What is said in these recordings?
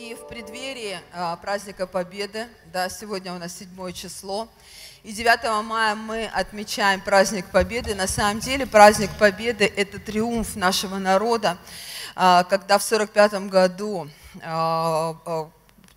И в преддверии а, праздника Победы, да, сегодня у нас седьмое число, и 9 мая мы отмечаем праздник Победы. На самом деле праздник Победы – это триумф нашего народа, а, когда в 1945 году а, а,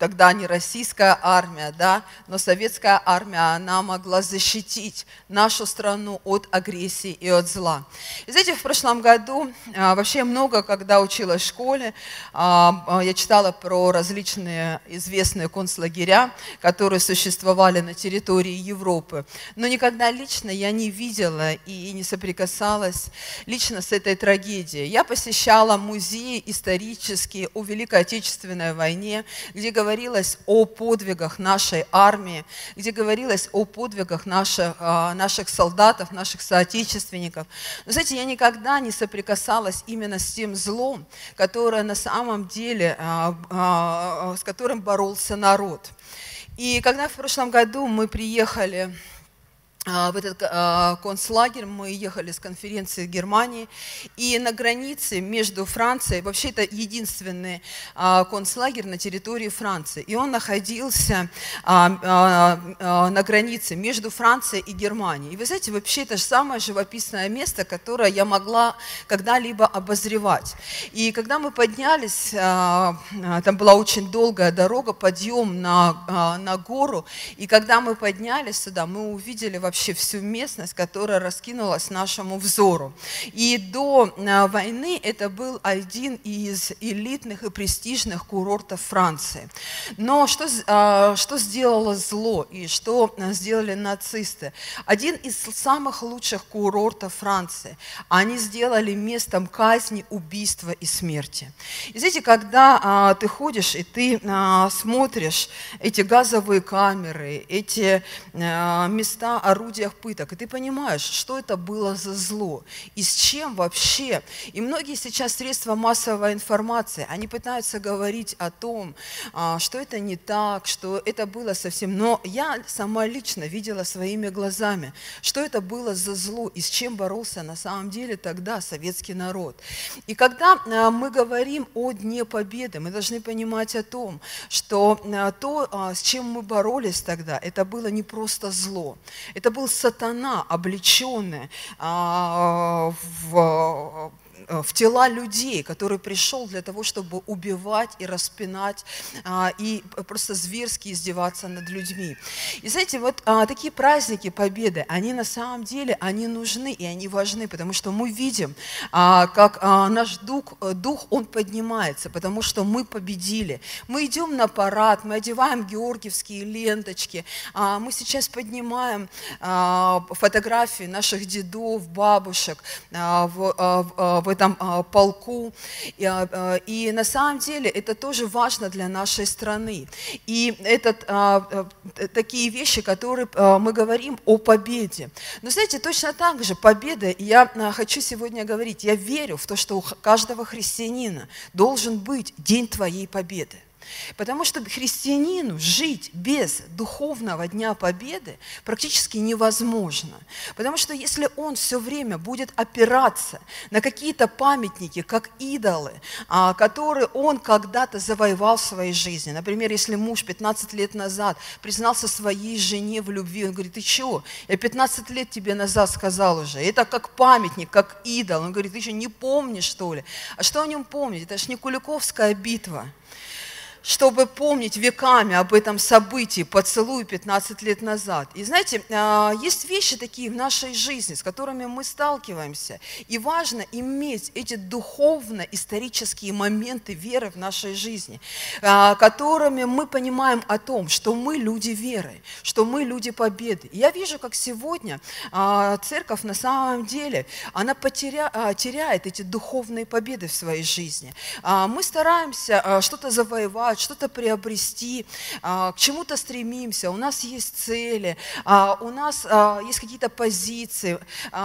тогда не российская армия, да, но советская армия, она могла защитить нашу страну от агрессии и от зла. И знаете, в прошлом году, а, вообще много, когда училась в школе, а, а, я читала про различные известные концлагеря, которые существовали на территории Европы, но никогда лично я не видела и не соприкасалась лично с этой трагедией. Я посещала музеи исторические о Великой Отечественной войне, где говорили говорилось о подвигах нашей армии, где говорилось о подвигах наших, а, наших солдатов, наших соотечественников. Но, знаете, я никогда не соприкасалась именно с тем злом, которое на самом деле, а, а, с которым боролся народ. И когда в прошлом году мы приехали в этот а, концлагерь мы ехали с конференции в Германии, и на границе между Францией, вообще это единственный а, концлагерь на территории Франции, и он находился на границе между Францией и Германией. И вы знаете, вообще это же самое живописное место, которое я могла когда-либо обозревать. И когда мы поднялись, там была очень долгая дорога, подъем на, на гору, и когда мы поднялись сюда, мы увидели вообще вообще всю местность, которая раскинулась нашему взору. И до э, войны это был один из элитных и престижных курортов Франции. Но что, э, что сделало зло и что э, сделали нацисты? Один из самых лучших курортов Франции. Они сделали местом казни, убийства и смерти. И знаете, когда ты ходишь и ты смотришь эти газовые камеры, эти места оружия, орудиях пыток, и ты понимаешь, что это было за зло, и с чем вообще. И многие сейчас средства массовой информации, они пытаются говорить о том, а, что это не так, что это было совсем... Но я сама лично видела своими глазами, что это было за зло, и с чем боролся на самом деле тогда советский народ. И когда а, мы говорим о Дне Победы, мы должны понимать о том, что а, то, с чем мы боролись тогда, это было не просто зло, это был сатана, облеченный а, в в тела людей, который пришел для того, чтобы убивать и распинать, а, и просто зверски издеваться над людьми. И знаете, вот а, такие праздники Победы, они на самом деле, они нужны и они важны, потому что мы видим, а, как наш дух, э, дух, он поднимается, потому что мы победили. Мы идем на парад, мы одеваем георгиевские ленточки, мы сейчас поднимаем фотографии наших дедов, бабушек в, в этом а, полку. А, а, и на самом деле это тоже важно для нашей страны. И это такие вещи, которые мы говорим о победе. Но знаете, точно так же победа, я хочу сегодня говорить, я верю в то, что у каждого христианина должен быть день твоей победы. Потому что христианину жить без духовного Дня Победы практически невозможно. Потому что если он все время будет опираться на какие-то памятники, как идолы, а, которые он когда-то завоевал в своей жизни. Например, если муж 15 лет назад признался своей жене в любви, он говорит, ты чего? Я 15 лет тебе назад сказал уже. Это как памятник, как идол. Он говорит, ты что, не помнишь, что ли? А что о нем помнить? Это же не Куликовская битва чтобы помнить веками об этом событии, поцелуй 15 лет назад. И знаете, а, есть вещи такие в нашей жизни, с которыми мы сталкиваемся. И важно иметь эти духовно-исторические моменты веры в нашей жизни, а, которыми мы понимаем о том, что мы люди веры, что мы люди победы. И я вижу, как сегодня а, церковь на самом деле, она потеря, теряет эти духовные победы в своей жизни. Мы стараемся что-то завоевать, развивать, что-то приобрести, а, к чему-то стремимся, у нас есть цели, а, у нас а, есть какие-то позиции,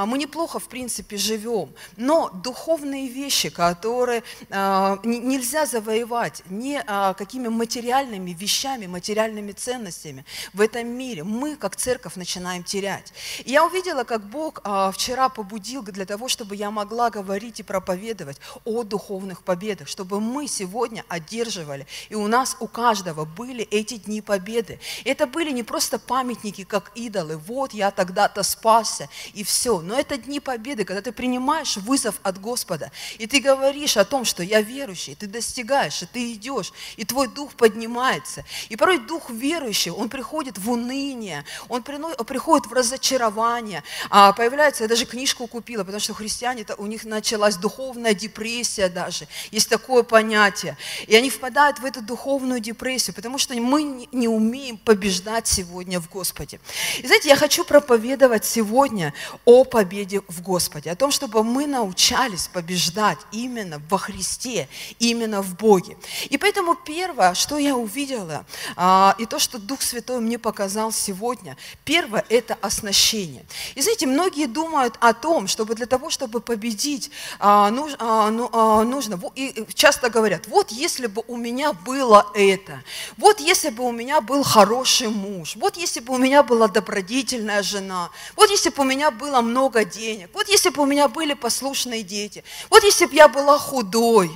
мы неплохо, в принципе, живем, но духовные вещи, которые нельзя завоевать ни какими материальными вещами, материальными ценностями в этом мире, мы, как церковь, начинаем терять. И я увидела, как Бог вчера побудил для того, чтобы я могла говорить и проповедовать о духовных победах, чтобы мы сегодня одерживали и у нас, у каждого были эти дни победы. Это были не просто памятники, как идолы. Вот я тогда-то спасся, и все. Но это дни победы, когда ты принимаешь вызов от Господа, и ты говоришь о том, что я верующий, ты достигаешь, и ты идешь, и твой дух поднимается. И порой дух верующий, он приходит в уныние, он приходит в разочарование. А появляется, я даже книжку купила, потому что христиане, у них началась духовная депрессия даже. Есть такое понятие. И они впадают в эту духовную депрессию, потому что мы не умеем побеждать сегодня в Господе. И знаете, я хочу проповедовать сегодня о победе в Господе, о том, чтобы мы научались побеждать именно во Христе, именно в Боге. И поэтому первое, что я увидела, а, и то, что Дух Святой мне показал сегодня, первое – это оснащение. И знаете, многие думают о том, чтобы для того, чтобы победить, а, а, ну, нужно, и часто говорят, вот если бы у меня было это, вот если бы у меня был хороший муж, вот если бы у меня была добродетельная жена, вот если бы у меня было много денег, вот если бы у меня были послушные дети, вот если бы я была худой,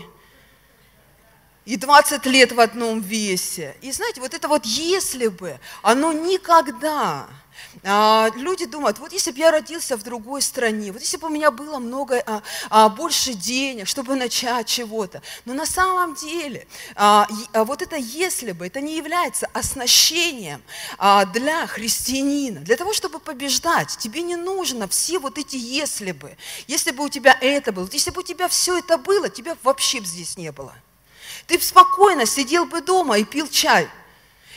и 20 лет в одном весе. И знаете, вот это вот если бы, оно никогда а, люди думают, вот если бы я родился в другой стране, вот если бы у меня было много, а, а, больше денег, чтобы начать чего-то. Но на самом деле вот это если бы, это не является оснащением для христианина. Для того, чтобы побеждать, тебе не нужно все вот эти если бы. Если бы у тебя это было, если бы у тебя все это было, тебя вообще бы здесь не было. Ты спокойно сидел бы дома и пил чай –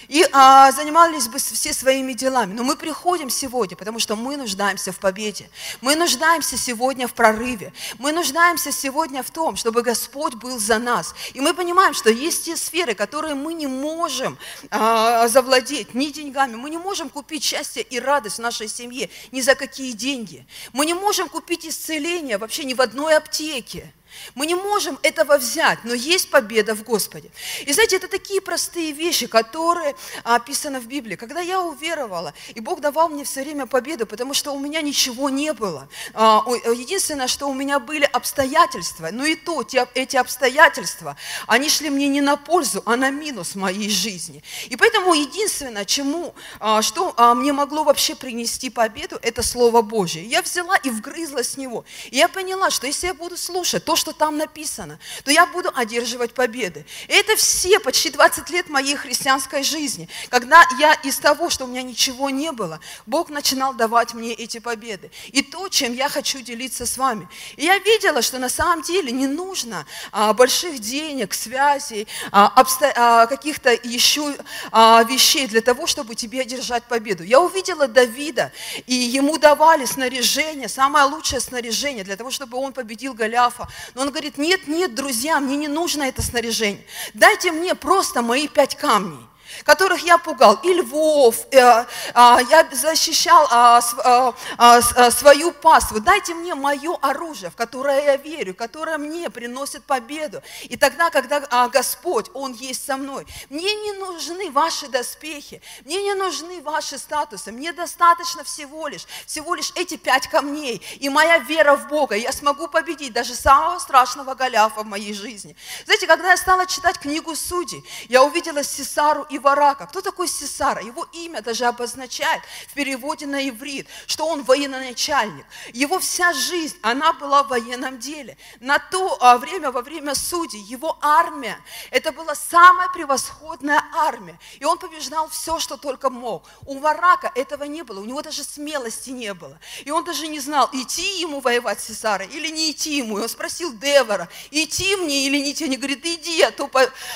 и а, занимались бы все своими делами. Но мы приходим сегодня, потому что мы нуждаемся в победе. Мы нуждаемся сегодня в прорыве. Мы нуждаемся сегодня в том, чтобы Господь был за нас. И мы понимаем, что есть те сферы, которые мы не можем а, завладеть ни деньгами. Мы не можем купить счастье и радость в нашей семье ни за какие деньги. Мы не можем купить исцеление вообще ни в одной аптеке. Мы не можем этого взять, но есть победа в Господе. И знаете, это такие простые вещи, которые описаны в Библии. Когда я уверовала, и Бог давал мне все время победу, потому что у меня ничего не было. А, единственное, что у меня были обстоятельства, но и то, эти обстоятельства, они шли мне не на пользу, а на минус моей жизни. И поэтому единственное, чему, а, что а, мне могло вообще принести победу, это Слово Божье. Я взяла и вгрызлась с него. И я поняла, что если я буду слушать то, что что там написано, то я буду одерживать победы. И это все почти 20 лет моей христианской жизни, когда я из того, что у меня ничего не было, Бог начинал давать мне эти победы. И то, чем я хочу делиться с вами. И я видела, что на самом деле не нужно а, больших денег, связей, а, обсто... а, каких-то еще а, вещей для того, чтобы тебе одержать победу. Я увидела Давида, и ему давали снаряжение, самое лучшее снаряжение для того, чтобы он победил Голиафа. Но он говорит, нет, нет, друзья, мне не нужно это снаряжение. Дайте мне просто мои пять камней которых я пугал, и львов, э, э, я защищал э, э, свою паству. Дайте мне мое оружие, в которое я верю, которое мне приносит победу. И тогда, когда Господь, Он есть со мной, мне не нужны ваши доспехи, мне не нужны ваши статусы, мне достаточно всего лишь, всего лишь эти пять камней и моя вера в Бога. Я смогу победить даже самого страшного Голиафа в моей жизни. Знаете, когда я стала читать книгу Судей, я увидела Сесару и Варака. Кто такой Сесара? Его имя даже обозначает в переводе на иврит, что он военачальник. Его вся жизнь, она была в военном деле. На то а, время, во время судей, его армия, это была самая превосходная армия. И он побеждал все, что только мог. У Варака этого не было, у него даже смелости не было. И он даже не знал, идти ему воевать с Сесарой или не идти ему. И он спросил Девора, идти мне или не идти? Они говорят, иди, а то,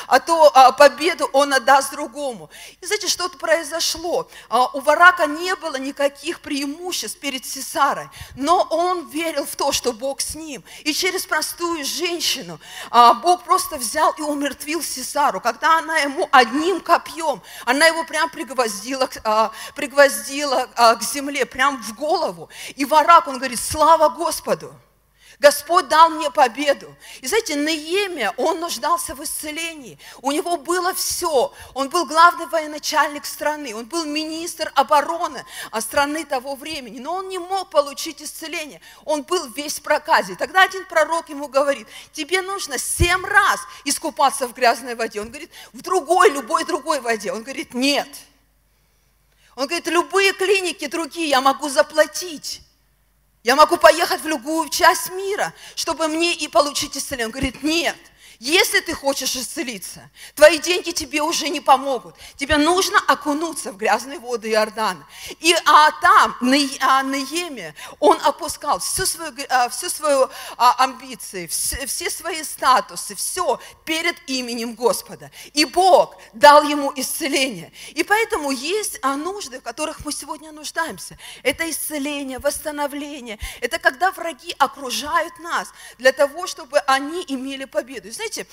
а то а, победу он отдаст другому другому. И знаете, что-то произошло. А, у Варака не было никаких преимуществ перед Сесарой, но он верил в то, что Бог с ним. И через простую женщину а, Бог просто взял и умертвил Сесару. Когда она ему одним копьем, она его прям пригвоздила, а, пригвоздила к земле, прям в голову. И Варак, он говорит, слава Господу! Господь дал мне победу. И знаете, Неемия, он нуждался в исцелении. У него было все. Он был главный военачальник страны, он был министр обороны страны того времени. Но он не мог получить исцеление. Он был весь в проказе. Тогда один пророк ему говорит, тебе нужно семь раз искупаться в грязной воде. Он говорит, в другой, любой другой воде. Он говорит, нет. Он говорит, любые клиники другие я могу заплатить. Я могу поехать в любую часть мира, чтобы мне и получить исцеление. Он говорит, нет, если ты хочешь исцелиться, твои деньги тебе уже не помогут. Тебе нужно окунуться в грязные воды Иордана. И а там, на а, Нееме, он опускал всю свою, а, всю свою а, амбиции, все, все свои статусы, все перед именем Господа. И Бог дал ему исцеление. И поэтому есть а, нужды, в которых мы сегодня нуждаемся. Это исцеление, восстановление. Это когда враги окружают нас для того, чтобы они имели победу. Знаете, знаете,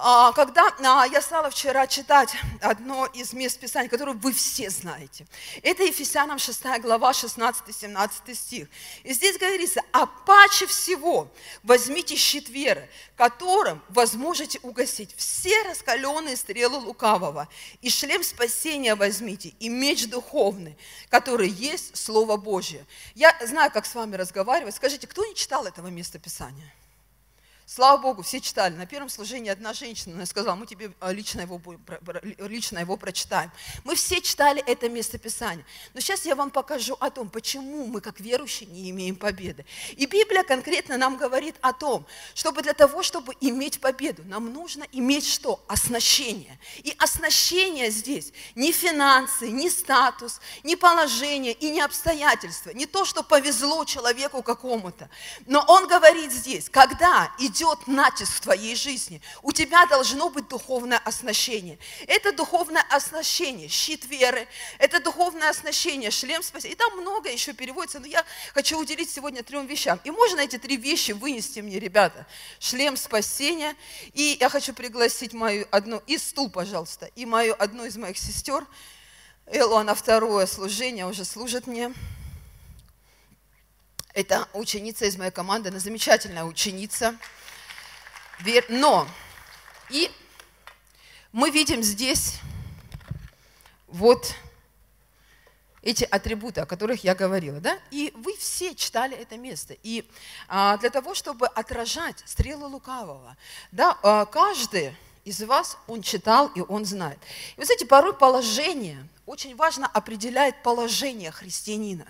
а, когда а, я стала вчера читать одно из мест Писания, которое вы все знаете, это Ефесянам 6 глава, 16-17 стих. И здесь говорится, а паче всего возьмите щит веры, которым возможете угасить все раскаленные стрелы лукавого, и шлем спасения возьмите, и меч духовный, который есть Слово Божье. Я знаю, как с вами разговаривать. Скажите, кто не читал этого места Писания? Слава Богу, все читали. На первом служении одна женщина сказала, мы тебе а, лично его, лично его прочитаем. Мы все читали это местописание. Но сейчас я вам покажу о том, почему мы, как верующие, не имеем победы. И Библия конкретно нам говорит о том, чтобы для того, чтобы иметь победу, нам нужно иметь что? Оснащение. И оснащение здесь не финансы, не статус, не положение и не обстоятельства, не то, что повезло человеку какому-то. Но он говорит здесь, когда идет идет натиск в твоей жизни, у тебя должно быть духовное оснащение. Это духовное оснащение, щит веры, это духовное оснащение, шлем спасения. И там много еще переводится, но я хочу уделить сегодня трем вещам. И можно эти три вещи вынести мне, ребята? Шлем спасения. И я хочу пригласить мою одну, и стул, пожалуйста, и мою одну из моих сестер, Эллу, она второе служение уже служит мне. Это ученица из моей команды, она замечательная ученица. Но и мы видим здесь вот эти атрибуты, о которых я говорила, да? И вы все читали это место. И а, для того, чтобы отражать стрелы лукавого, да, а, каждый из вас, он читал и он знает. И вы знаете, порой положение, очень важно определяет положение христианина.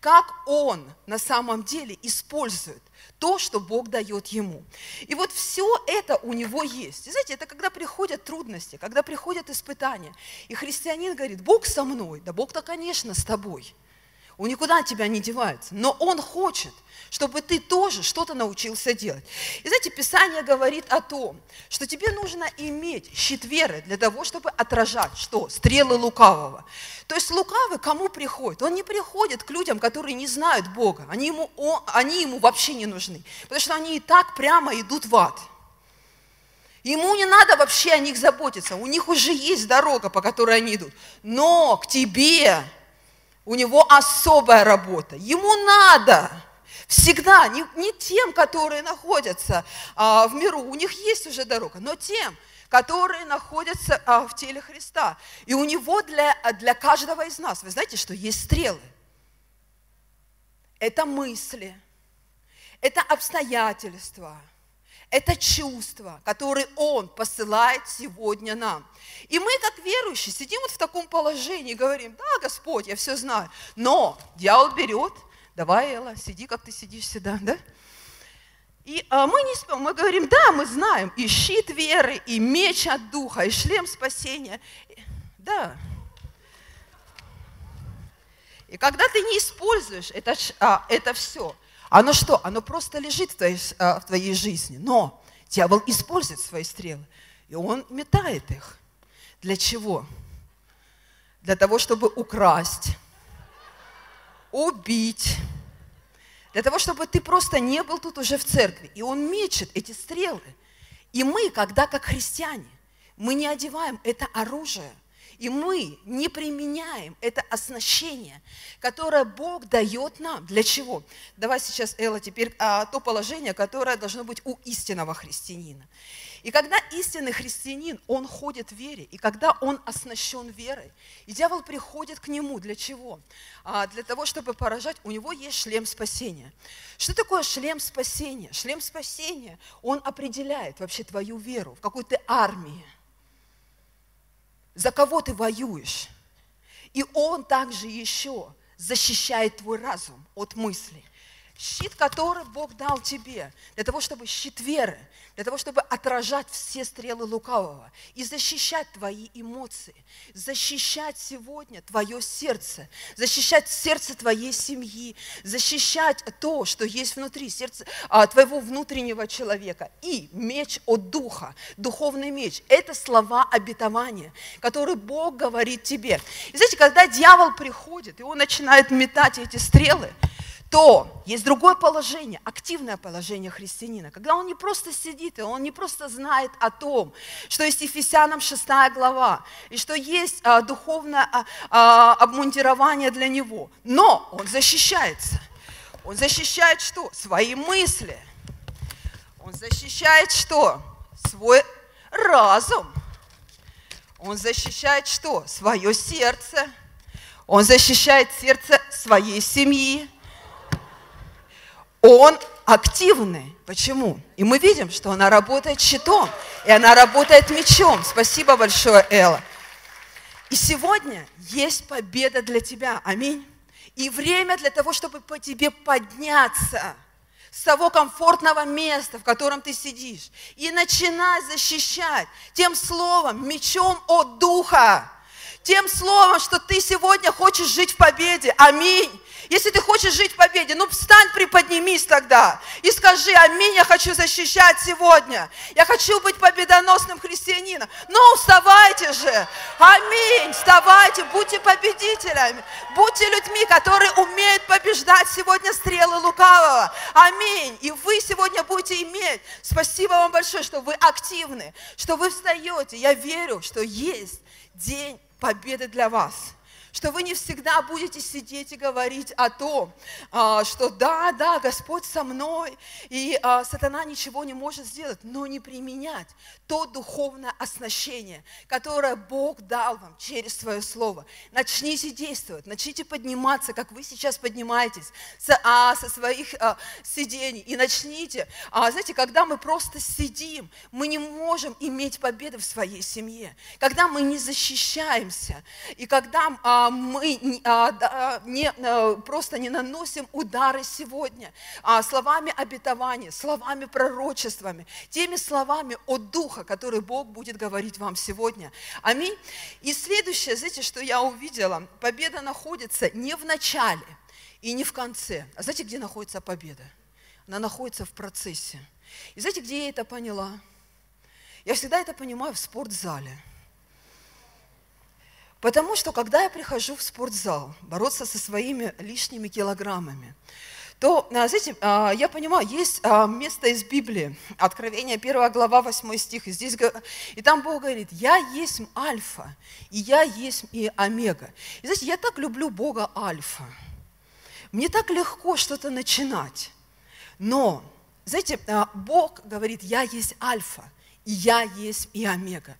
Как он на самом деле использует то, что Бог дает ему. И вот все это у него есть. И знаете, это когда приходят трудности, когда приходят испытания. И христианин говорит, Бог со мной. Да Бог-то, конечно, с тобой. Он никуда от тебя не девается. Но Он хочет, чтобы ты тоже что-то научился делать. И знаете, Писание говорит о том, что тебе нужно иметь щит веры для того, чтобы отражать что? Стрелы лукавого. То есть лукавый кому приходит? Он не приходит к людям, которые не знают Бога. Они ему, он, они ему вообще не нужны. Потому что они и так прямо идут в ад. Ему не надо вообще о них заботиться. У них уже есть дорога, по которой они идут. Но к тебе у него особая работа. Ему надо всегда, не, не тем, которые находятся а, в миру, у них есть уже дорога, но тем, которые находятся а, в теле Христа. И у него для, для каждого из нас, вы знаете, что есть стрелы. Это мысли, это обстоятельства, это чувства, которые Он посылает сегодня нам. И мы, как верующие, сидим вот в таком положении говорим, да, Господь, я все знаю. Но дьявол берет, давай, Элла, сиди, как ты сидишь всегда, да? И а, мы не спим, мы говорим, да, мы знаем, и щит веры, и меч от духа, и шлем спасения. Да. И когда ты не используешь это, а, это все, оно что? Оно просто лежит в твоей, а, в твоей жизни. Но дьявол использует свои стрелы, и он метает их. Для чего? Для того, чтобы украсть, убить, для того, чтобы ты просто не был тут уже в церкви. И он мечет эти стрелы. И мы, когда как христиане, мы не одеваем это оружие, и мы не применяем это оснащение, которое Бог дает нам. Для чего? Давай сейчас, Элла, теперь а, то положение, которое должно быть у истинного христианина. И когда истинный христианин, он ходит в вере, и когда он оснащен верой, и дьявол приходит к нему, для чего? А, для того, чтобы поражать, у него есть шлем спасения. Что такое шлем спасения? Шлем спасения, он определяет вообще твою веру, в какой ты армии, за кого ты воюешь. И он также еще защищает твой разум от мыслей. Щит, который Бог дал тебе, для того, чтобы щит веры, для того, чтобы отражать все стрелы лукавого и защищать твои эмоции, защищать сегодня твое сердце, защищать сердце твоей семьи, защищать то, что есть внутри сердца а, твоего внутреннего человека. И меч от духа, духовный меч – это слова обетования, которые Бог говорит тебе. И знаете, когда дьявол приходит, и он начинает метать эти стрелы, то есть другое положение, активное положение христианина, когда он не просто сидит, и он не просто знает о том, что есть Ефесянам 6 глава, и что есть а, духовное а, а, обмундирование для него, но он защищается. Он защищает что? Свои мысли. Он защищает что? Свой разум. Он защищает что? Свое сердце. Он защищает сердце своей семьи он активный. Почему? И мы видим, что она работает щитом, и она работает мечом. Спасибо большое, Элла. И сегодня есть победа для тебя. Аминь. И время для того, чтобы по тебе подняться с того комфортного места, в котором ты сидишь, и начинать защищать тем словом, мечом от Духа, тем словом, что ты сегодня хочешь жить в победе. Аминь. Если ты хочешь жить в победе, ну встань, приподнимись тогда и скажи, аминь, я хочу защищать сегодня. Я хочу быть победоносным христианином. Ну, вставайте же. Аминь. Вставайте, будьте победителями. Будьте людьми, которые умеют побеждать сегодня стрелы лукавого. Аминь. И вы сегодня будете иметь. Спасибо вам большое, что вы активны, что вы встаете. Я верю, что есть день победы для вас что вы не всегда будете сидеть и говорить о том, а, что да, да, Господь со мной, и а, сатана ничего не может сделать, но не применять то духовное оснащение, которое Бог дал вам через свое слово. Начните действовать, начните подниматься, как вы сейчас поднимаетесь со, а, со своих сидений, и начните. Знаете, когда мы просто сидим, мы не можем иметь победы в своей семье. Когда мы не защищаемся, и когда мы а, не, а, просто не наносим удары сегодня словами обетования, словами пророчествами, теми словами от Духа, которые Бог будет говорить вам сегодня. Аминь. И следующее, знаете, что я увидела, победа находится не в начале и не в конце. А знаете, где находится победа? Она находится в процессе. И знаете, где я это поняла? Я всегда это понимаю в спортзале – Потому что, когда я прихожу в спортзал бороться со своими лишними килограммами, то, а, знаете, а, я понимаю, есть а, место из Библии, Откровение 1 глава, 8 стих, и, здесь, и там Бог говорит, «Я есть Альфа, и я есть и Омега». И знаете, я так люблю Бога Альфа. Мне так легко что-то начинать. Но, знаете, Бог говорит, «Я есть Альфа, и я есть и Омега».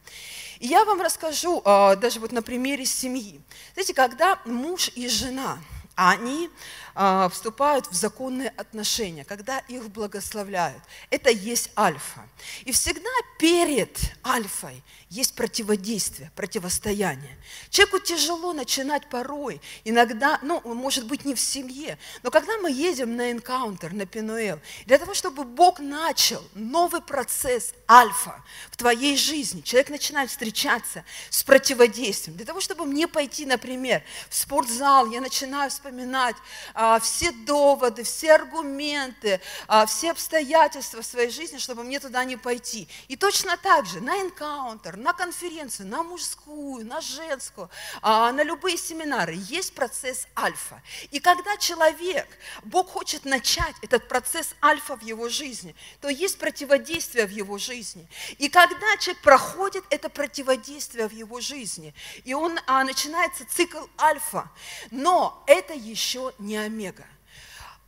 И я вам расскажу а, даже вот на примере семьи. Знаете, когда муж и жена, они а, вступают в законные отношения, когда их благословляют. Это есть альфа. И всегда перед альфой есть противодействие, противостояние. Человеку тяжело начинать порой, иногда, ну, может быть, не в семье, но когда мы едем на энкаунтер, на Пенуэл, для того, чтобы Бог начал новый процесс альфа в твоей жизни, человек начинает встречаться с противодействием. Для того, чтобы мне пойти, например, в спортзал, я начинаю вспоминать, вспоминать а, все доводы, все аргументы, а, все обстоятельства в своей жизни, чтобы мне туда не пойти. И точно так же на энкаунтер, на конференцию, на мужскую, на женскую, а, на любые семинары есть процесс альфа. И когда человек, Бог хочет начать этот процесс альфа в его жизни, то есть противодействие в его жизни. И когда человек проходит это противодействие в его жизни, и он а, начинается цикл альфа, но это еще не омега.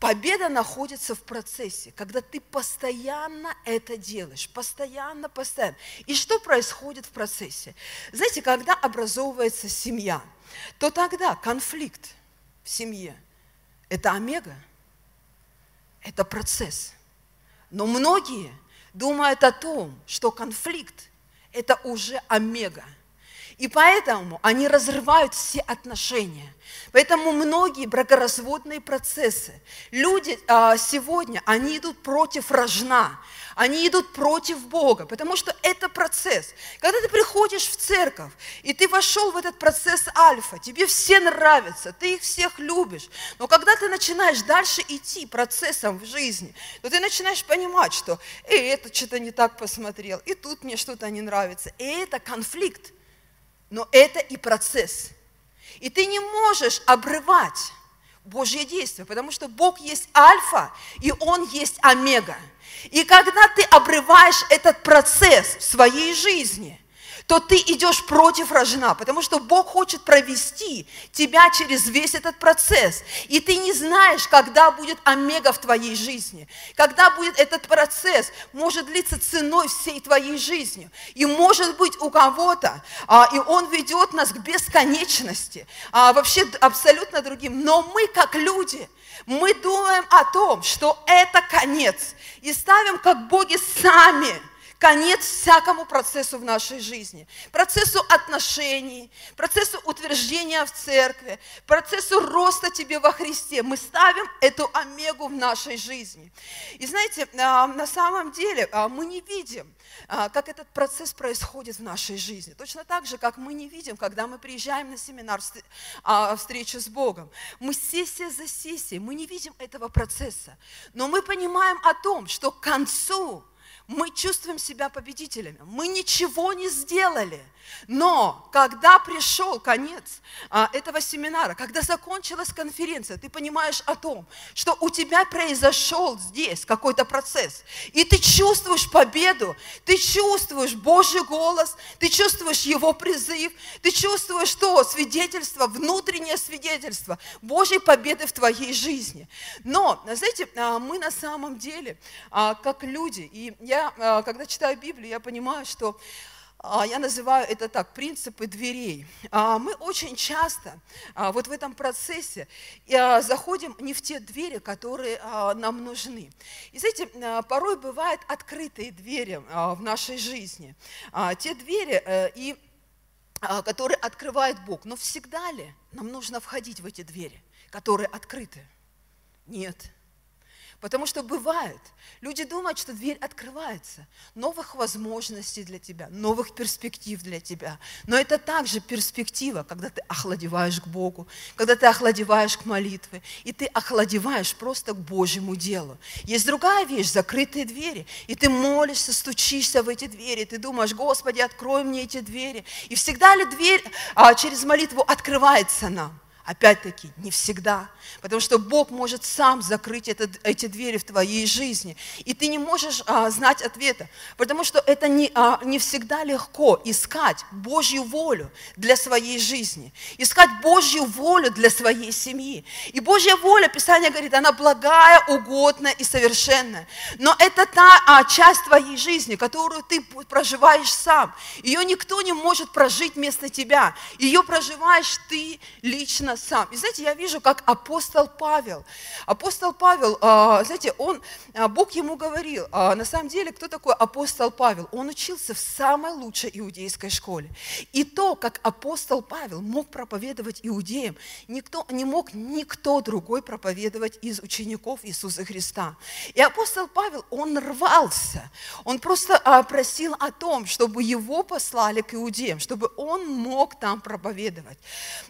Победа находится в процессе, когда ты постоянно это делаешь, постоянно, постоянно. И что происходит в процессе? Знаете, когда образовывается семья, то тогда конфликт в семье – это омега, это процесс. Но многие думают о том, что конфликт – это уже омега – и поэтому они разрывают все отношения. Поэтому многие бракоразводные процессы, люди а, сегодня, они идут против рожна, они идут против Бога, потому что это процесс. Когда ты приходишь в церковь, и ты вошел в этот процесс альфа, тебе все нравятся, ты их всех любишь, но когда ты начинаешь дальше идти процессом в жизни, то ты начинаешь понимать, что «Эй, это что-то не так посмотрел, и тут мне что-то не нравится». И это конфликт но это и процесс. И ты не можешь обрывать Божье действие, потому что Бог есть альфа, и Он есть омега. И когда ты обрываешь этот процесс в своей жизни, то ты идешь против рожна, потому что Бог хочет провести тебя через весь этот процесс. И ты не знаешь, когда будет омега в твоей жизни, когда будет этот процесс, может длиться ценой всей твоей жизни. И может быть у кого-то, а, и он ведет нас к бесконечности, а, вообще абсолютно другим. Но мы, как люди, мы думаем о том, что это конец, и ставим, как боги сами – конец всякому процессу в нашей жизни. Процессу отношений, процессу утверждения в церкви, процессу роста тебе во Христе. Мы ставим эту омегу в нашей жизни. И знаете, а, на самом деле а, мы не видим, а, как этот процесс происходит в нашей жизни. Точно так же, как мы не видим, когда мы приезжаем на семинар, встречу с Богом. Мы сессия за сессией, мы не видим этого процесса. Но мы понимаем о том, что к концу мы чувствуем себя победителями. Мы ничего не сделали. Но когда пришел конец а, этого семинара, когда закончилась конференция, ты понимаешь о том, что у тебя произошел здесь какой-то процесс. И ты чувствуешь победу, ты чувствуешь Божий голос, ты чувствуешь Его призыв, ты чувствуешь что? Свидетельство, внутреннее свидетельство Божьей победы в твоей жизни. Но, знаете, а, мы на самом деле, а, как люди, и я а, когда читаю Библию, я понимаю, что а, я называю это так, принципы дверей. А, мы очень часто вот в этом процессе заходим не в те двери, которые нам нужны. И знаете, порой бывают открытые двери в нашей жизни. Те двери, э, и, которые открывает Бог. Но всегда ли нам нужно входить в эти двери, которые открыты? Нет. Потому что бывает, люди думают, что дверь открывается, новых возможностей для тебя, новых перспектив для тебя. Но это также перспектива, когда ты охладеваешь к Богу, когда ты охладеваешь к молитве, и ты охладеваешь просто к Божьему делу. Есть другая вещь, закрытые двери, и ты молишься, стучишься в эти двери, ты думаешь, Господи, открой мне эти двери. И всегда ли дверь а, через молитву открывается нам? Опять-таки, не всегда. Потому что Бог может сам закрыть это, эти двери в твоей жизни. И ты не можешь а, знать ответа. Потому что это не, а, не всегда легко искать Божью волю для своей жизни. Искать Божью волю для своей семьи. И Божья воля, Писание говорит, она благая, угодная и совершенная. Но это та а, часть твоей жизни, которую ты проживаешь сам. Ее никто не может прожить вместо тебя. Ее проживаешь ты лично именно сам. И знаете, я вижу, как апостол Павел. Апостол Павел, а, знаете, он, а, Бог ему говорил, а, на самом деле, кто такой апостол Павел? Он учился в самой лучшей иудейской школе. И то, как апостол Павел мог проповедовать иудеям, никто, не мог никто другой проповедовать из учеников Иисуса Христа. И апостол Павел, он рвался, он просто просил о том, чтобы его послали к иудеям, чтобы он мог там проповедовать.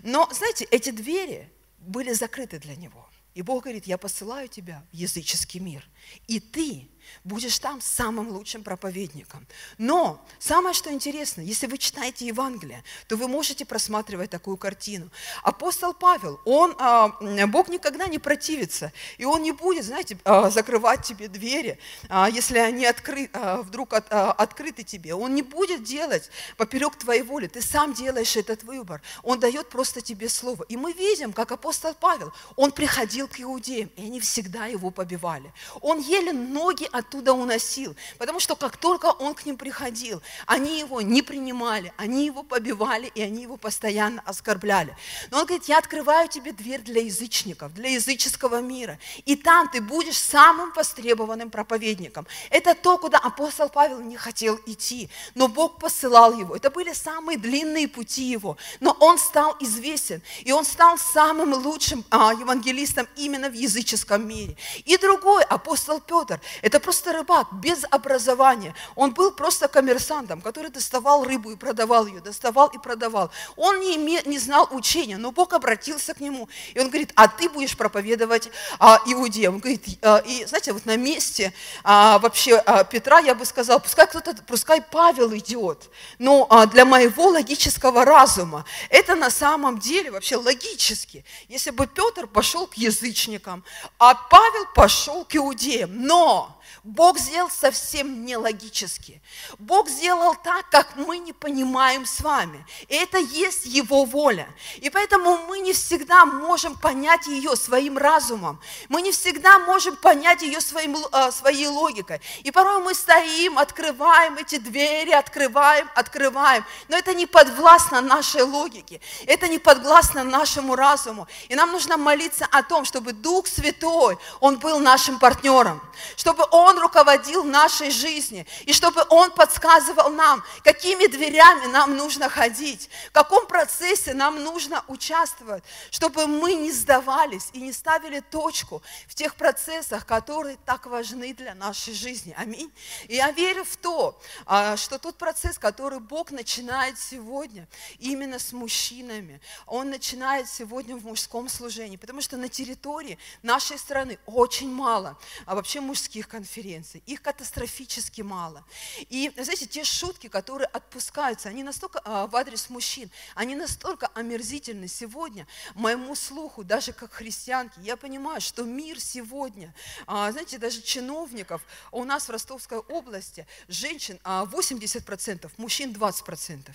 Но, знаете, эти двери были закрыты для него. И Бог говорит, я посылаю тебя в языческий мир. И ты будешь там самым лучшим проповедником. Но самое, что интересно, если вы читаете Евангелие, то вы можете просматривать такую картину. Апостол Павел, он, а, Бог никогда не противится, и он не будет, знаете, а, закрывать тебе двери, а, если они откры, вдруг от, открыты тебе. Он не будет делать поперек твоей воли, ты сам делаешь этот выбор. Он дает просто тебе слово. И мы видим, как апостол Павел, он приходил к иудеям, и они всегда его побивали. Он еле ноги оттуда уносил, потому что как только он к ним приходил, они его не принимали, они его побивали, и они его постоянно оскорбляли. Но он говорит, я открываю тебе дверь для язычников, для языческого мира, и там ты будешь самым востребованным проповедником. Это то, куда апостол Павел не хотел идти, но Бог посылал его. Это были самые длинные пути его, но он стал известен, и он стал самым лучшим а, евангелистом именно в языческом мире. И другой, апостол Петр, это просто рыбак, без образования. Он был просто коммерсантом, который доставал рыбу и продавал ее, доставал и продавал. Он не, име, не знал учения, но Бог обратился к нему, и он говорит, а ты будешь проповедовать а, иудеям. Он говорит, а, и знаете, вот на месте а, вообще а, Петра я бы сказал, пускай кто-то, пускай Павел идет, но а, для моего логического разума это на самом деле вообще логически. Если бы Петр пошел к язычникам, а Павел пошел к иудеям, но Бог сделал совсем нелогически. Бог сделал так, как мы не понимаем с вами. И это есть Его воля. И поэтому мы не всегда можем понять ее своим разумом. Мы не всегда можем понять ее своим, э, своей логикой. И порой мы стоим, открываем эти двери, открываем, открываем. Но это не подвластно нашей логике. Это не подвластно нашему разуму. И нам нужно молиться о том, чтобы Дух Святой, Он был нашим партнером. Чтобы Он он руководил нашей жизнью, и чтобы Он подсказывал нам, какими дверями нам нужно ходить, в каком процессе нам нужно участвовать, чтобы мы не сдавались и не ставили точку в тех процессах, которые так важны для нашей жизни. Аминь. И я верю в то, а, что тот процесс, который Бог начинает сегодня именно с мужчинами, Он начинает сегодня в мужском служении, потому что на территории нашей страны очень мало а вообще мужских конференций конференций, их катастрофически мало. И, знаете, те шутки, которые отпускаются, они настолько а, в адрес мужчин, они настолько омерзительны сегодня моему слуху, даже как христианки. Я понимаю, что мир сегодня, а, знаете, даже чиновников, у нас в Ростовской области женщин а, 80%, мужчин 20%.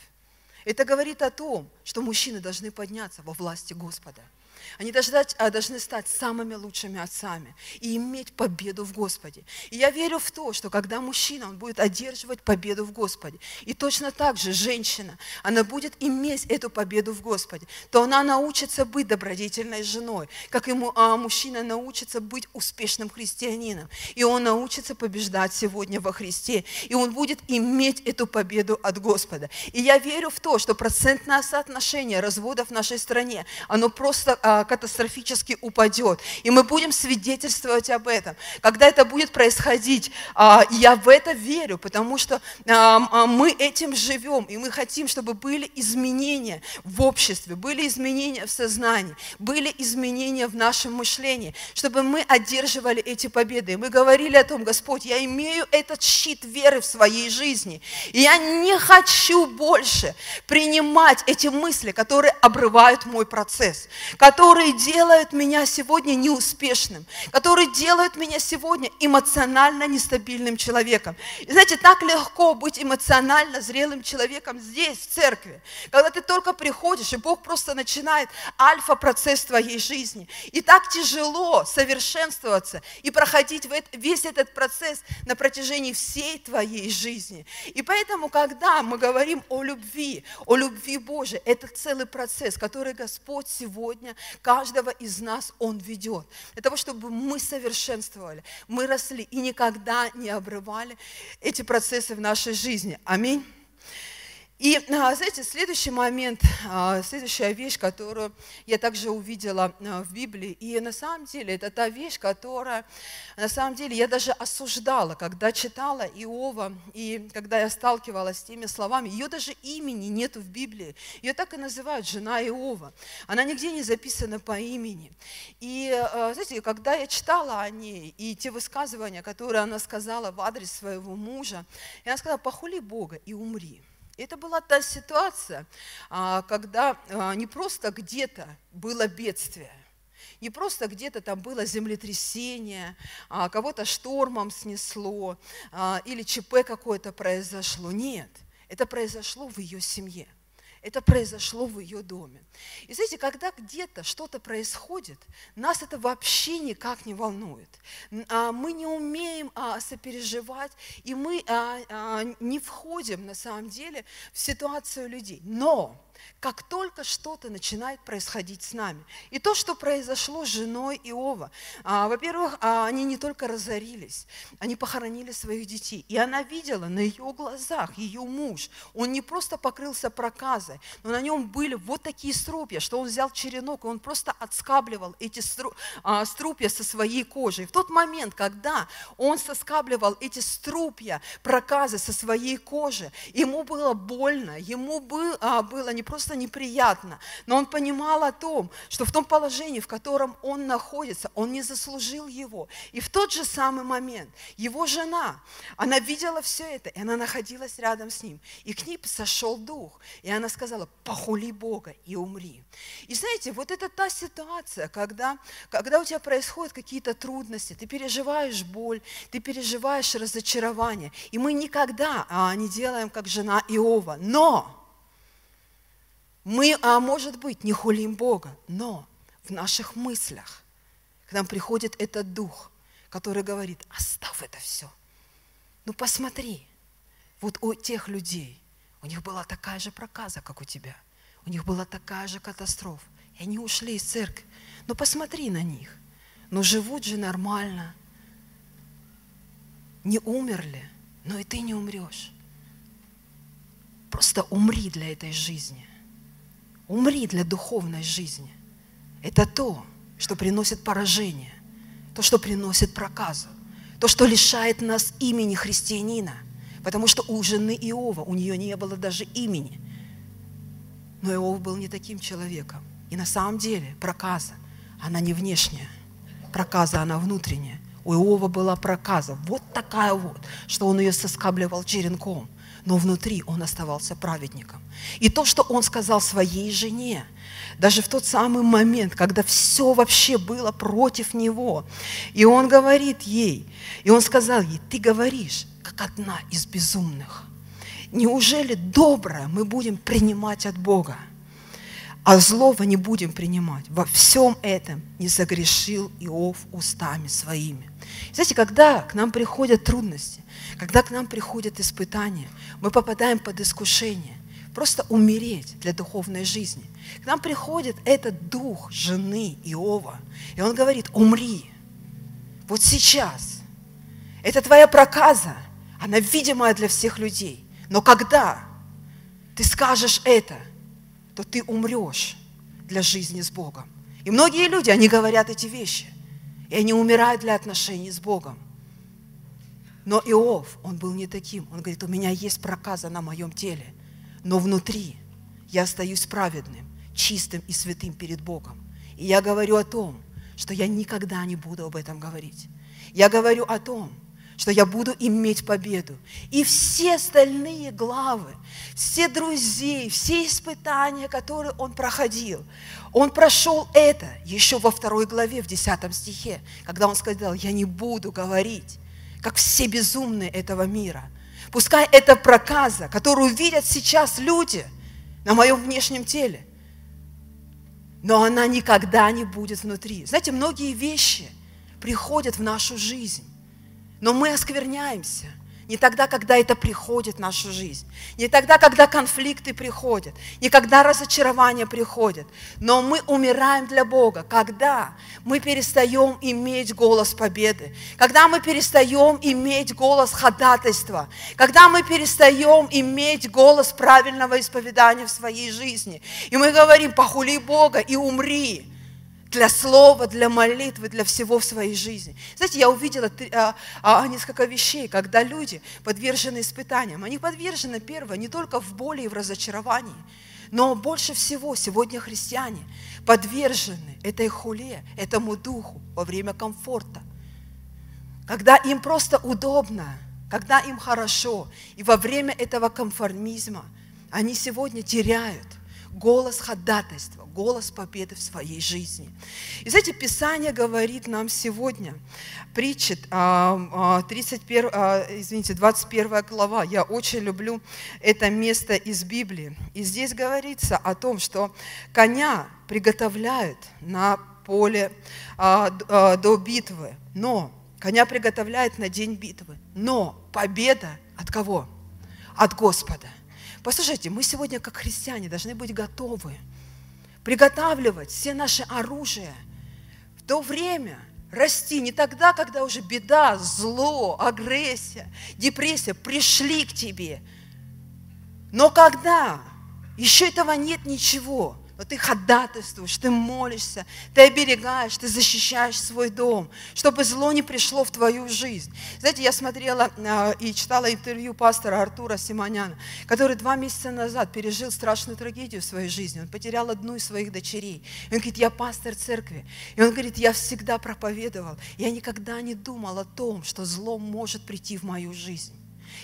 Это говорит о том, что мужчины должны подняться во власти Господа. Они должны, а, должны стать самыми лучшими отцами и иметь победу в Господе. И я верю в то, что когда мужчина, он будет одерживать победу в Господе, и точно так же женщина, она будет иметь эту победу в Господе, то она научится быть добродетельной женой, как ему а, мужчина научится быть успешным христианином, и он научится побеждать сегодня во Христе, и он будет иметь эту победу от Господа. И я верю в то, что процентное соотношение разводов в нашей стране, оно просто катастрофически упадет. И мы будем свидетельствовать об этом. Когда это будет происходить, а, я в это верю, потому что а, мы этим живем, и мы хотим, чтобы были изменения в обществе, были изменения в сознании, были изменения в нашем мышлении, чтобы мы одерживали эти победы. И мы говорили о том, Господь, я имею этот щит веры в своей жизни, и я не хочу больше принимать эти мысли, которые обрывают мой процесс, которые которые делают меня сегодня неуспешным, которые делают меня сегодня эмоционально нестабильным человеком. И знаете, так легко быть эмоционально зрелым человеком здесь, в церкви, когда ты только приходишь, и Бог просто начинает альфа-процесс твоей жизни. И так тяжело совершенствоваться и проходить весь этот процесс на протяжении всей твоей жизни. И поэтому, когда мы говорим о любви, о любви Божией, это целый процесс, который Господь сегодня каждого из нас Он ведет. Для того, чтобы мы совершенствовали, мы росли и никогда не обрывали эти процессы в нашей жизни. Аминь. И, а, знаете, следующий момент, а, следующая вещь, которую я также увидела а, в Библии, и на самом деле это та вещь, которая, на самом деле, я даже осуждала, когда читала Иова, и когда я сталкивалась с теми словами, ее даже имени нету в Библии, ее так и называют жена Иова, она нигде не записана по имени. И, знаете, когда я читала о ней, и те высказывания, которые она сказала в адрес своего мужа, и она сказала, похули Бога и умри. Это была та ситуация, а, когда а, не просто где-то было бедствие, не просто где-то там было землетрясение, а, кого-то штормом снесло или ЧП какое-то произошло. Нет, это произошло в ее семье. Это произошло в ее доме. И знаете, когда где-то что-то происходит, нас это вообще никак не волнует. А, мы не умеем а, сопереживать, и мы а, не входим на самом деле в ситуацию людей. Но как только что-то начинает происходить с нами. И то, что произошло с женой Иова, а, во-первых, а, они не только разорились, они похоронили своих детей. И она видела на ее глазах, ее муж, он не просто покрылся проказой, но на нем были вот такие струпья, что он взял черенок, и он просто отскабливал эти стру, а, струпья со своей кожи. И в тот момент, когда он соскабливал эти струпья, проказы со своей кожи, ему было больно, ему был, а, было не просто неприятно, но он понимал о том, что в том положении, в котором он находится, он не заслужил его. И в тот же самый момент его жена, она видела все это, и она находилась рядом с ним. И к ней сошел дух, и она сказала, похули Бога и умри. И знаете, вот это та ситуация, когда, когда у тебя происходят какие-то трудности, ты переживаешь боль, ты переживаешь разочарование. И мы никогда а, не делаем, как жена Иова. Но мы, а может быть, не хулим Бога, но в наших мыслях к нам приходит этот дух, который говорит, оставь это все. Ну посмотри, вот у тех людей, у них была такая же проказа, как у тебя. У них была такая же катастрофа. И они ушли из церкви. Ну посмотри на них. Ну живут же нормально. Не умерли, но и ты не умрешь. Просто умри для этой жизни. Умри для духовной жизни. Это то, что приносит поражение, то, что приносит проказу, то, что лишает нас имени христианина. Потому что у жены Иова, у нее не было даже имени. Но Иов был не таким человеком. И на самом деле проказа, она не внешняя. Проказа, она внутренняя. У Иова была проказа, вот такая вот, что он ее соскабливал черенком но внутри он оставался праведником. И то, что он сказал своей жене, даже в тот самый момент, когда все вообще было против него, и он говорит ей, и он сказал ей, ты говоришь, как одна из безумных. Неужели доброе мы будем принимать от Бога, а злого не будем принимать? Во всем этом не согрешил Иов устами своими. Знаете, когда к нам приходят трудности, когда к нам приходят испытания, мы попадаем под искушение, просто умереть для духовной жизни. К нам приходит этот дух жены Иова, и он говорит, умри. Вот сейчас. Это твоя проказа, она видимая для всех людей. Но когда ты скажешь это, то ты умрешь для жизни с Богом. И многие люди, они говорят эти вещи, и они умирают для отношений с Богом. Но Иов, он был не таким. Он говорит, у меня есть проказа на моем теле, но внутри я остаюсь праведным, чистым и святым перед Богом. И я говорю о том, что я никогда не буду об этом говорить. Я говорю о том, что я буду иметь победу. И все остальные главы, все друзей, все испытания, которые он проходил, он прошел это еще во второй главе, в десятом стихе, когда он сказал, я не буду говорить как все безумные этого мира. Пускай это проказа, которую видят сейчас люди на моем внешнем теле, но она никогда не будет внутри. Знаете, многие вещи приходят в нашу жизнь, но мы оскверняемся. не тогда, когда это приходит в нашу жизнь, не тогда, когда конфликты приходят, не когда разочарования приходят, но мы умираем для Бога, когда мы перестаем иметь голос победы, когда мы перестаем иметь голос ходатайства, когда мы перестаем иметь голос правильного исповедания в своей жизни. И мы говорим, похули Бога и умри для слова, для молитвы, для всего в своей жизни. Знаете, я увидела а, а, несколько вещей, когда люди подвержены испытаниям. Они подвержены, первое, не только в боли и в разочаровании, но больше всего сегодня христиане подвержены этой хуле, этому духу во время комфорта. Когда им просто удобно, когда им хорошо, и во время этого конформизма они сегодня теряют голос ходатайства, голос победы в своей жизни. И знаете, Писание говорит нам сегодня, притчит 31, а, а, извините, 21 глава, я очень люблю это место из Библии. И здесь говорится о том, что коня приготовляют на поле а, до битвы, но коня приготовляют на день битвы, но победа от кого? От Господа. Послушайте, мы сегодня, как христиане, должны быть готовы приготавливать все наше оружие в то время, расти. Не тогда, когда уже беда, зло, агрессия, депрессия пришли к тебе, но когда? Еще этого нет ничего – но ты ходатайствуешь, ты молишься, ты оберегаешь, ты защищаешь свой дом, чтобы зло не пришло в твою жизнь. Знаете, я смотрела э, и читала интервью пастора Артура Симоняна, который два месяца назад пережил страшную трагедию в своей жизни. Он потерял одну из своих дочерей. И он говорит, я пастор церкви. И он говорит, я всегда проповедовал, я никогда не думал о том, что зло может прийти в мою жизнь.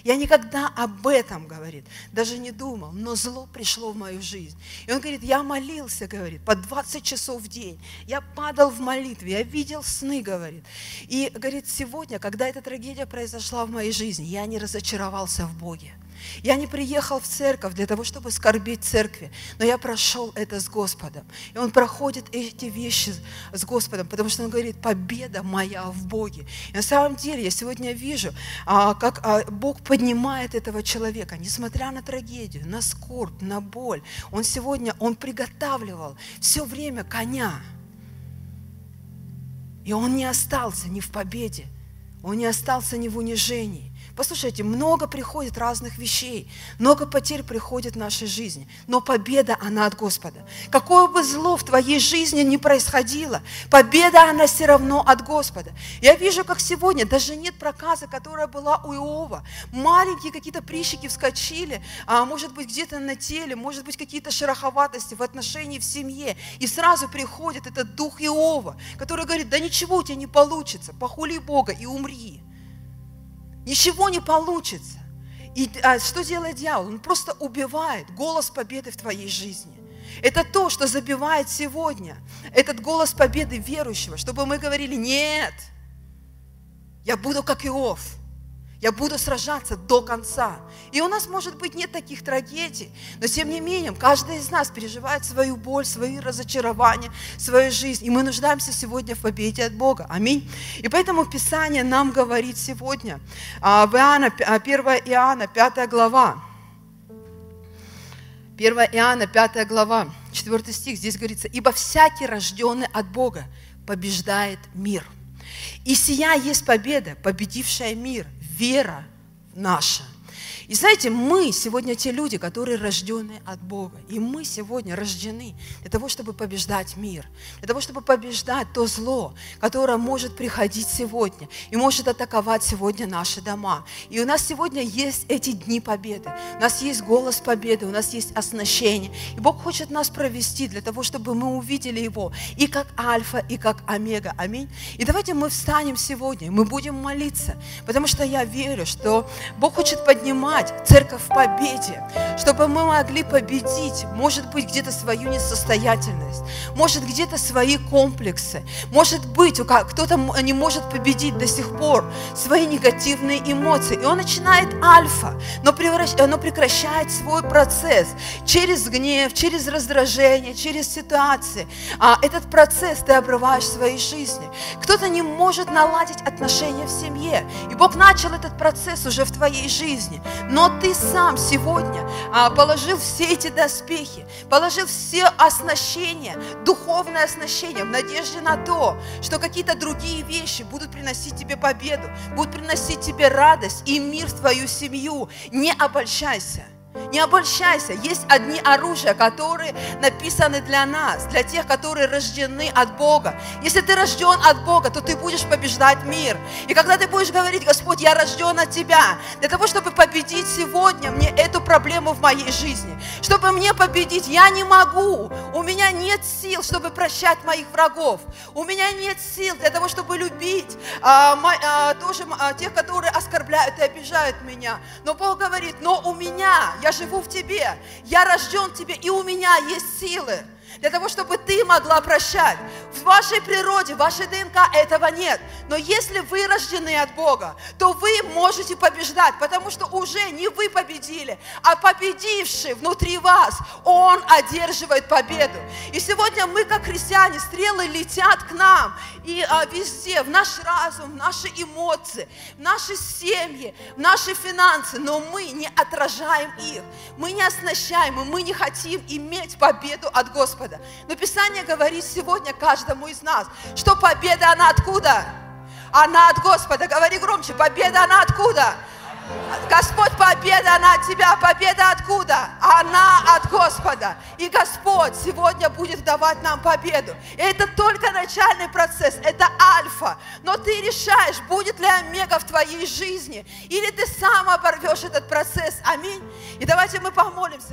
Я никогда об этом, говорит, даже не думал, но зло пришло в мою жизнь. И он говорит, я молился, говорит, по 20 часов в день. Я падал в молитве, я видел сны, говорит. И, говорит, сегодня, когда эта трагедия произошла в моей жизни, я не разочаровался в Боге. Я не приехал в церковь для того, чтобы скорбить церкви, но я прошел это с Господом. И Он проходит эти вещи с Господом, потому что Он говорит, победа моя в Боге. И на самом деле я сегодня вижу, а, как а, Бог поднимает этого человека, несмотря на трагедию, на скорбь, на боль. Он сегодня, Он приготавливал все время коня. И он не остался ни в победе, он не остался ни в унижении. Послушайте, много приходит разных вещей, много потерь приходит в нашей жизни, но победа, она от Господа. Какое бы зло в твоей жизни ни происходило, победа, она все равно от Господа. Я вижу, как сегодня даже нет проказа, которая была у Иова. Маленькие какие-то прищики вскочили, а может быть где-то на теле, может быть какие-то шероховатости в отношении в семье. И сразу приходит этот дух Иова, который говорит, да ничего у тебя не получится, похули Бога и умри. Ничего не получится. И а, что делает дьявол? Он просто убивает голос победы в твоей жизни. Это то, что забивает сегодня этот голос победы верующего, чтобы мы говорили, нет, я буду как Иов. Я буду сражаться до конца. И у нас, может быть, нет таких трагедий, но тем не менее, каждый из нас переживает свою боль, свои разочарования, свою жизнь. И мы нуждаемся сегодня в победе от Бога. Аминь. И поэтому Писание нам говорит сегодня, а, в Иоанна, 1 а, Иоанна, 5 глава, 1 Иоанна, 5 глава, 4 стих, здесь говорится, «Ибо всякий, рожденный от Бога, побеждает мир. И сия есть победа, победившая мир, вера наша. И знаете, мы сегодня те люди, которые рождены от Бога. И мы сегодня рождены для того, чтобы побеждать мир, для того, чтобы побеждать то зло, которое может приходить сегодня и может атаковать сегодня наши дома. И у нас сегодня есть эти дни победы. У нас есть голос победы, у нас есть оснащение. И Бог хочет нас провести для того, чтобы мы увидели Его и как Альфа, и как Омега. Аминь. И давайте мы встанем сегодня, мы будем молиться, потому что я верю, что Бог хочет поднимать стать церковь в победе, чтобы мы могли победить, может быть, где-то свою несостоятельность, может, где-то свои комплексы, может быть, кто-то не может победить до сих пор свои негативные эмоции, и он начинает альфа, но, превращ... но прекращает свой процесс через гнев, через раздражение, через ситуации. А этот процесс ты обрываешь в своей жизни. Кто-то не может наладить отношения в семье, и Бог начал этот процесс уже в твоей жизни, но ты сам сегодня а, положил все эти доспехи, положил все оснащения, духовное оснащение в надежде на то, что какие-то другие вещи будут приносить тебе победу, будут приносить тебе радость и мир в твою семью. Не обольщайся. Не обольщайся, есть одни оружия, которые написаны для нас, для тех, которые рождены от Бога. Если ты рожден от Бога, то ты будешь побеждать мир. И когда ты будешь говорить, Господь, я рожден от Тебя, для того, чтобы победить сегодня мне эту проблему в моей жизни, чтобы мне победить, я не могу, у меня нет сил, чтобы прощать моих врагов, у меня нет сил для того, чтобы любить а, а, тоже а, тех, которые оскорбляют и обижают меня. Но Бог говорит, но у меня я живу в тебе, я рожден в тебе, и у меня есть силы для того, чтобы ты могла прощать. В вашей природе, в вашей ДНК этого нет. Но если вы рождены от Бога, то вы можете побеждать, потому что уже не вы победили, а победивший внутри вас, Он одерживает победу. И сегодня мы, как христиане, стрелы летят к нам, и а, везде, в наш разум, в наши эмоции, в наши семьи, в наши финансы, но мы не отражаем их, мы не оснащаем, и мы не хотим иметь победу от Господа. Но Писание говорит сегодня каждому из нас, что победа, она откуда? Она от Господа. Говори громче, победа, она откуда? Господь, победа на тебя, победа откуда? Она от Господа. И Господь сегодня будет давать нам победу. И это только начальный процесс, это альфа. Но ты решаешь, будет ли омега в твоей жизни, или ты сам оборвешь этот процесс. Аминь. И давайте мы помолимся.